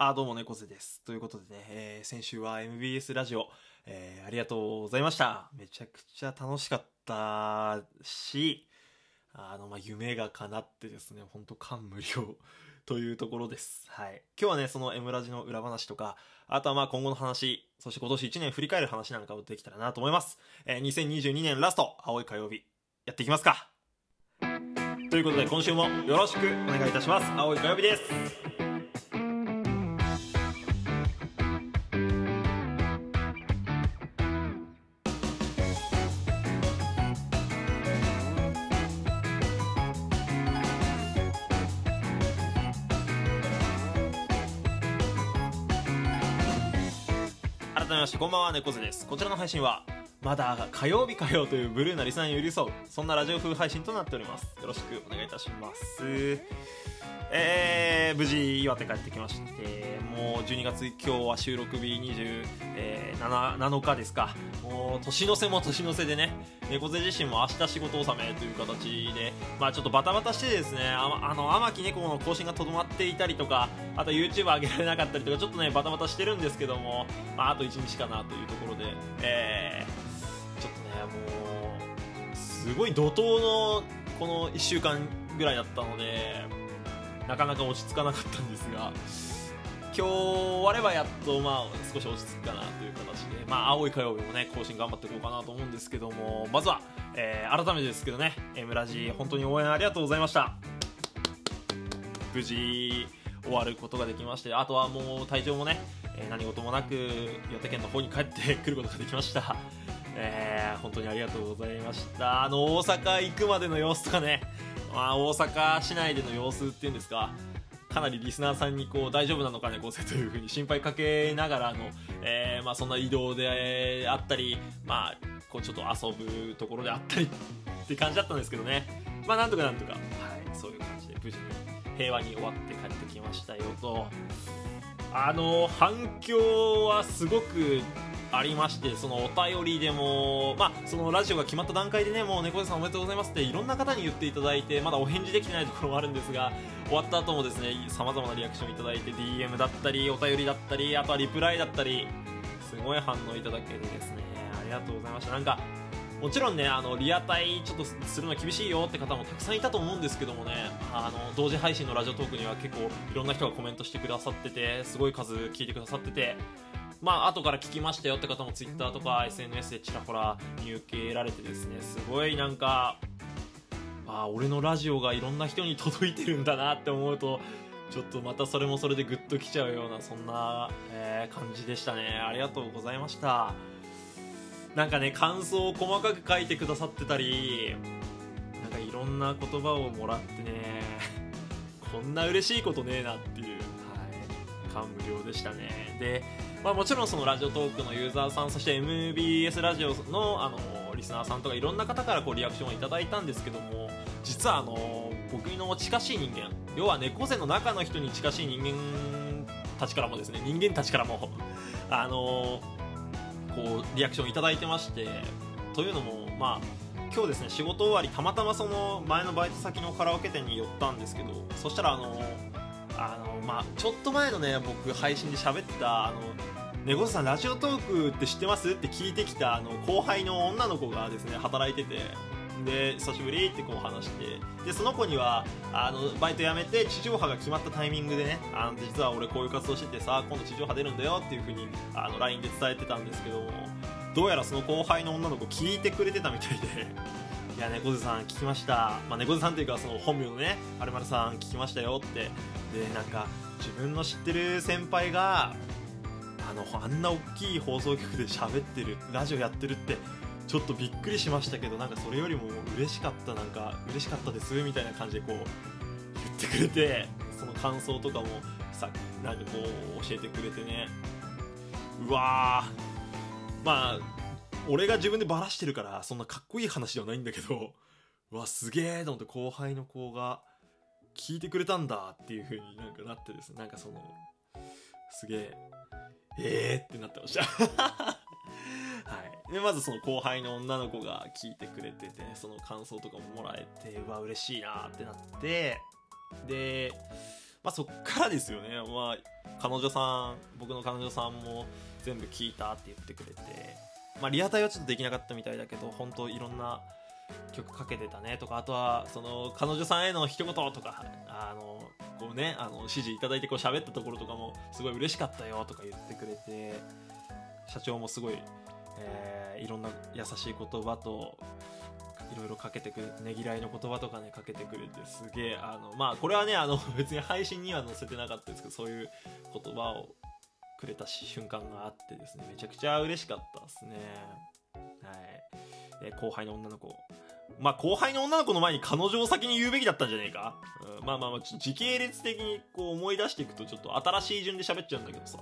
あ、どうも猫背です。ということでね、えー先週は MBS ラジオ、えーありがとうございました。めちゃくちゃ楽しかったし、あの、まあ、夢が叶ってですね、ほんと感無量というところです。はい。今日はね、その M ラジの裏話とか、あとはま今後の話、そして今年1年振り返る話なんかをできたらなと思います。えー2022年ラスト、青い火曜日、やっていきますか。ということで今週もよろしくお願いいたします。青い火曜日です。改めましてこんばんは猫背です。こちらの配信はまだ火曜日かよというブルーなリスナーに寄り添うそんなラジオ風配信となっております。よろしくお願いいたします。えー、無事岩手帰ってきましてもう12月今日は収録日27、えー7日ですか。もう年の瀬も年の瀬でね 猫背自身も明日仕事納めという形でまあちょっとバタバタしてですねああの天木猫の更新がとどまっていたりとかあと YouTube 上げられなかったりとかちょっとねバタバタしてるんですけども、まあ、あと1日かなというところで、えー、ちょっとねもうすごい怒涛のこの1週間ぐらいだったのでなかなか落ち着かなかったんですが今日終わればやっとまあ少し落ち着くかなという形で、まあ、青い火曜日もね更新頑張っていこうかなと思うんですけどもまずは、えー改めてですけどね M ラジ本当に応援ありがとうございました。無事終わることができましてあとはもう体調もね、えー何事もなく岩手県の方に帰ってくることができました。えー本当にありがとうございました。あの大阪行くまでの様子とかね、まあ、大阪市内での様子っていうんですかかなりリスナーさんにこう大丈夫なのかねこうせというふうに心配かけながらの、えーまあ、そんな移動であったり、まあ、こうちょっと遊ぶところであったりって感じだったんですけどね。まあなんとかなんとか、はい、そういう感じで無事に平和に終わって帰ってきましたよと。あの反響はすごくありましてそのお便りでも、まあ、そのラジオが決まった段階でねもう猫背さんおめでとうございますっていろんな方に言っていただいてまだお返事できてないところもあるんですが終わった後もですねさまざまなリアクションいただいて DM だったりお便りだったりあとはリプライだったりすごい反応いただけてですねありがとうございました。なんかもちろんねあのリアタイちょっとするの厳しいよって方もたくさんいたと思うんですけどもねあの同時配信のラジオトークには結構いろんな人がコメントしてくださっててすごい数聞いてくださっててまあ後から聞きましたよって方も Twitter とか SNS でちらほら見受けられてですねすごいなんかあ俺のラジオがいろんな人に届いてるんだなって思うとちょっとまたそれもそれでグッときちゃうようなそんな、えー感じでしたね。ありがとうございました。なんかね感想を細かく書いてくださってたりなんかいろんな言葉をもらってね こんな嬉しいことねえなっていう、はい、感無量でしたね。で、まあ、もちろんそのラジオトークのユーザーさんそして MBS ラジオのあのリスナーさんとかいろんな方からこうリアクションをいただいたんですけども実はあの僕の近しい人間要は猫背の中の人に近しい人間たちからもですね人間たちからも あのこうリアクションいただいてましてというのもまあ今日ですね仕事終わりたまたまその前のバイト先のカラオケ店に寄ったんですけどそしたらあのあのまあちょっと前のね僕配信で喋ってたあの猫さんラジオトークって知ってます？って聞いてきたあの後輩の女の子がですね働いててで久しぶりってこう話してでその子にはあのバイト辞めて地上波が決まったタイミングでねあの実は俺こういう活動しててさ今度地上波出るんだよっていう風にあの LINE で伝えてたんですけどもどうやらその後輩の女の子聞いてくれてたみたいで。いや猫背さん聞きました、まあ、猫背さんというかその本名のねあるまるさん聞きましたよって。でなんか自分の知ってる先輩があのあんな大きい放送局で喋ってるラジオやってるってちょっとびっくりしましたけどなんかそれよりも嬉しかったなんか嬉しかったですみたいな感じでこう言ってくれてその感想とかもさなんかこう教えてくれてね。うわー。まあ俺が自分でバラしてるからそんなかっこいい話ではないんだけどうわすげえと思って後輩の子が聞いてくれたんだっていう風になんかなってですね。なんかそのすげええーってなってました。はい、でまずその後輩の女の子が聞いてくれてて、その感想とかももらえてうわ嬉しいなってなってでまあ、そっからですよね、まあ、彼女さん僕の彼女さんも全部聞いたって言ってくれて、まあ、リアタイはちょっとできなかったみたいだけど本当いろんな曲かけてたねとかあとはその彼女さんへの一言とかあのこうねあの指示いただいてこう喋ったところとかもすごい嬉しかったよとか言ってくれて社長もすごい、えー、いろんな優しい言葉といろいろかけてくれてねぎらいの言葉とかねかけてくれてすげえあのまあこれはねあの 別に配信には載せてなかったですけどそういう言葉をくれた瞬間があってですねめちゃくちゃ嬉しかったですね。はい、後輩の女の子。まあ後輩の女の子の前に彼女を先に言うべきだったんじゃねえか、うん、まあまあまあ時系列的にこう思い出していくとちょっと新しい順で喋っちゃうんだけどさ。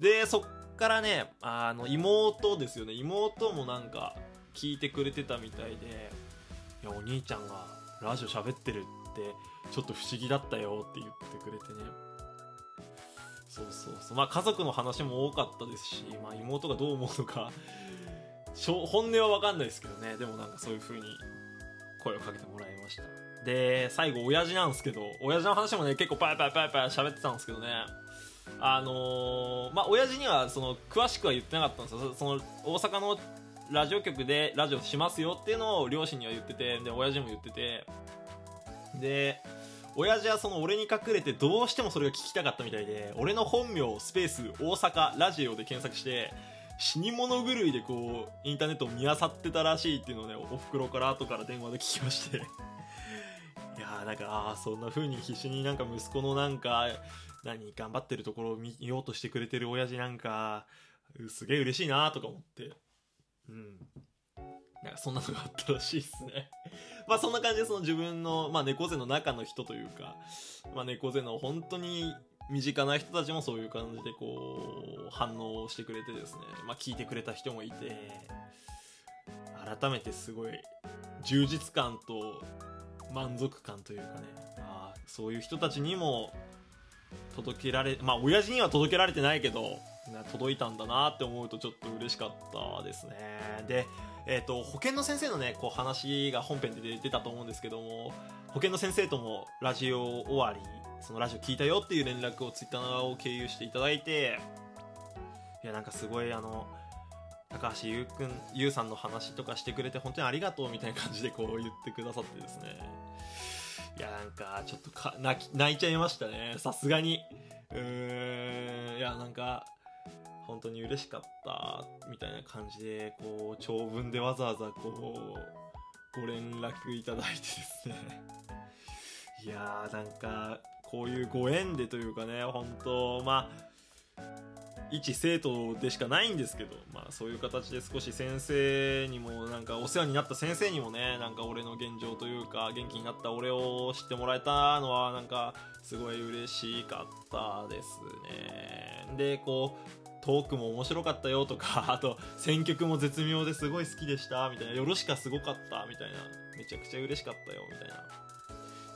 でそっからねあの妹ですよね。妹もなんか聞いてくれてたみたいで「いやお兄ちゃんがラジオ喋ってるってちょっと不思議だったよ」って言ってくれてね。そうそうそう。まあ家族の話も多かったですし、まあ、妹がどう思うのか本音は分かんないですけどね。でもなんかそういう風に声をかけてもらいました。で最後親父なんですけど親父の話もね結構パイパイパイパイ喋ってたんですけどね。あのー、まあ親父にはその詳しくは言ってなかったんですよ。その大阪のラジオ局でラジオしますよっていうのを両親には言っててで親父も言ってて。で親父はその俺に隠れてどうしてもそれが聞きたかったみたいで俺の本名スペース大阪ラジオで検索して死に物狂いでこうインターネットを見漁ってたらしいっていうのをねおふくろから後から電話で聞きまして。いやーなんかああそんな風に必死になんか息子のなんか何頑張ってるところを見ようとしてくれてる親父なんかすげえ嬉しいなとか思って。うん。なんかそんなのがあったらしいっすね。まあそんな感じでその自分の、まあ、猫背の中の人というか、まあ、猫背の本当に身近な人たちもそういう感じでこう反応してくれてですね、まあ、聞いてくれた人もいて改めてすごい充実感と満足感というかね。あそういう人たちにも届けられまあ親父には届けられてないけど届いたんだなって思うとちょっと嬉しかったですね。でえーと、保健の先生のねこう話が本編で出たと思うんですけども保健の先生ともラジオ終わりそのラジオ聞いたよっていう連絡をツイッターを経由していただいていやなんかすごいあの高橋優くん優さんの話とかしてくれて本当にありがとうみたいな感じでこう言ってくださってですね。いやなんかちょっとか泣き泣いちゃいましたね。さすがに。うーん。いやなんか本当に嬉しかったみたいな感じでこう長文でわざわざこうご連絡いただいてですね。いやーなんかこういうご縁でというかね本当まあ一生徒でしかないんですけど、まあ、そういう形で少し先生にもなんかお世話になった先生にもねなんか俺の現状というか元気になった俺を知ってもらえたのはなんかすごい嬉しかったですね。でこうトークも面白かったよとか あと選曲も絶妙ですごい好きでしたみたいなよろしかすごかったみたいなめちゃくちゃ嬉しかったよみたいな。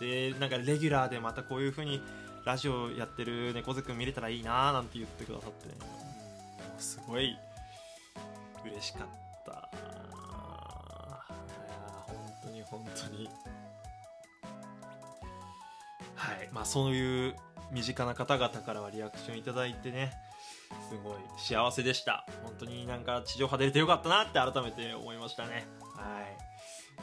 でなんかレギュラーでまたこういう風にラジオやってる猫背くん見れたらいいなーなんて言ってくださって。ねすごい嬉しかった。いや本当に本当に。はいまあそういう身近な方々からはリアクションいただいてねすごい幸せでした。本当になんか地上波出れてよかったなって改めて思いましたね。はい。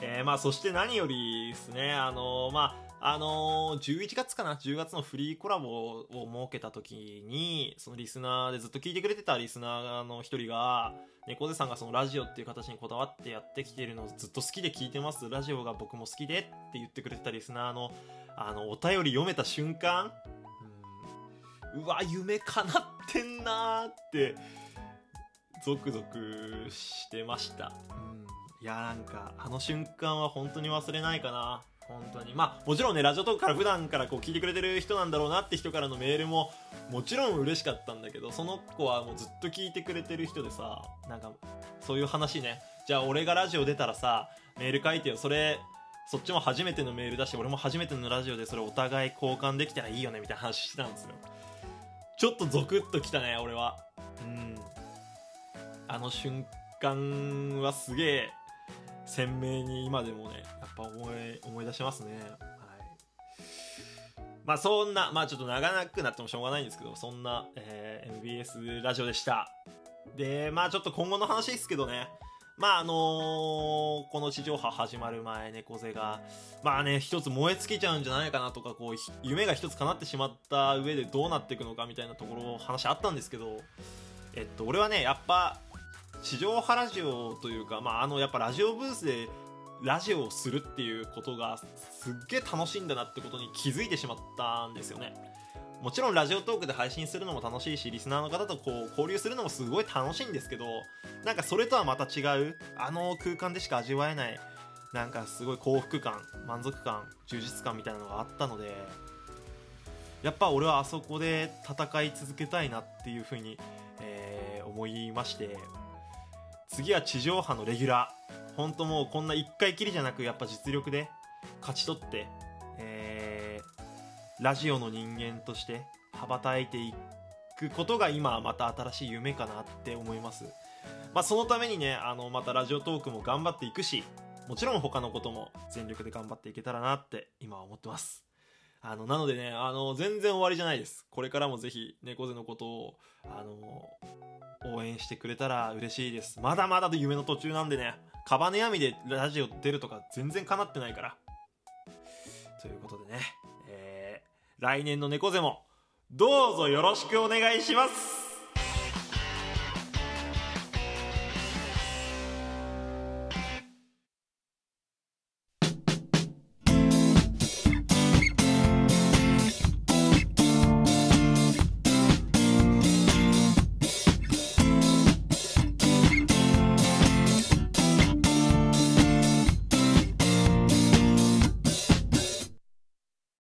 えー、まあそして何よりですねあのー、まああのー、11月かな？10月のフリーコラボを設けた時にそのリスナーでずっと聞いてくれてたリスナーの一人が猫背さんがそのラジオっていう形にこだわってやってきてるのをずっと好きで聞いてます。ラジオが僕も好きでって言ってくれてたリスナーのあのお便り読めた瞬間うわ夢叶ってんなーってゾクゾクしてました、うん、いやなんかあの瞬間は本当に忘れないかな。本当に。まあもちろんねラジオトークから普段からこう聞いてくれてる人なんだろうなって人からのメールももちろん嬉しかったんだけどその子はもうずっと聞いてくれてる人でさなんかそういう話ね。じゃあ俺がラジオ出たらさメール書いてよ。それそっちも初めてのメールだして俺も初めてのラジオでそれお互い交換できたらいいよねみたいな話してたんですよ。ちょっとゾクッときたね俺は。うん。あの瞬間はすげえ鮮明に今でもねぱ思い思い出しますね。はい。まあそんなまあちょっと長くなってもしょうがないんですけどそんな、えー MBS ラジオでした。でまあちょっと今後の話ですけどね。まああのーこの地上波始まる前猫背がまあね一つ燃え尽きちゃうんじゃないかなとかこう夢が一つ叶ってしまった上でどうなっていくのかみたいなところ話あったんですけどえっと俺はねやっぱ地上波ラジオというかまああのやっぱラジオブースでラジオをするっていうことがすっげえ楽しいんだなってことに気づいてしまったんですよね。もちろんラジオトークで配信するのも楽しいしリスナーの方とこう交流するのもすごい楽しいんですけどなんかそれとはまた違うあの空間でしか味わえないなんかすごい幸福感満足感充実感みたいなのがあったのでやっぱ俺はあそこで戦い続けたいなっていうふうに、えー思いまして次は地上波のレギュラー。本当もうこんな1回きりじゃなくやっぱ実力で勝ち取って、えーラジオの人間として羽ばたいていくことが今また新しい夢かなって思います。まあそのためにねあのまたラジオトークも頑張っていくしもちろん他のことも全力で頑張っていけたらなって今は思ってます。あのなのでねあの全然終わりじゃないです。これからもぜひ猫背のことをあの応援してくれたら嬉しいです。まだまだ夢の途中なんでねカバネヤミでラジオ出るとか全然叶ってないから。ということでね、えー来年の猫背もどうぞよろしくお願いします。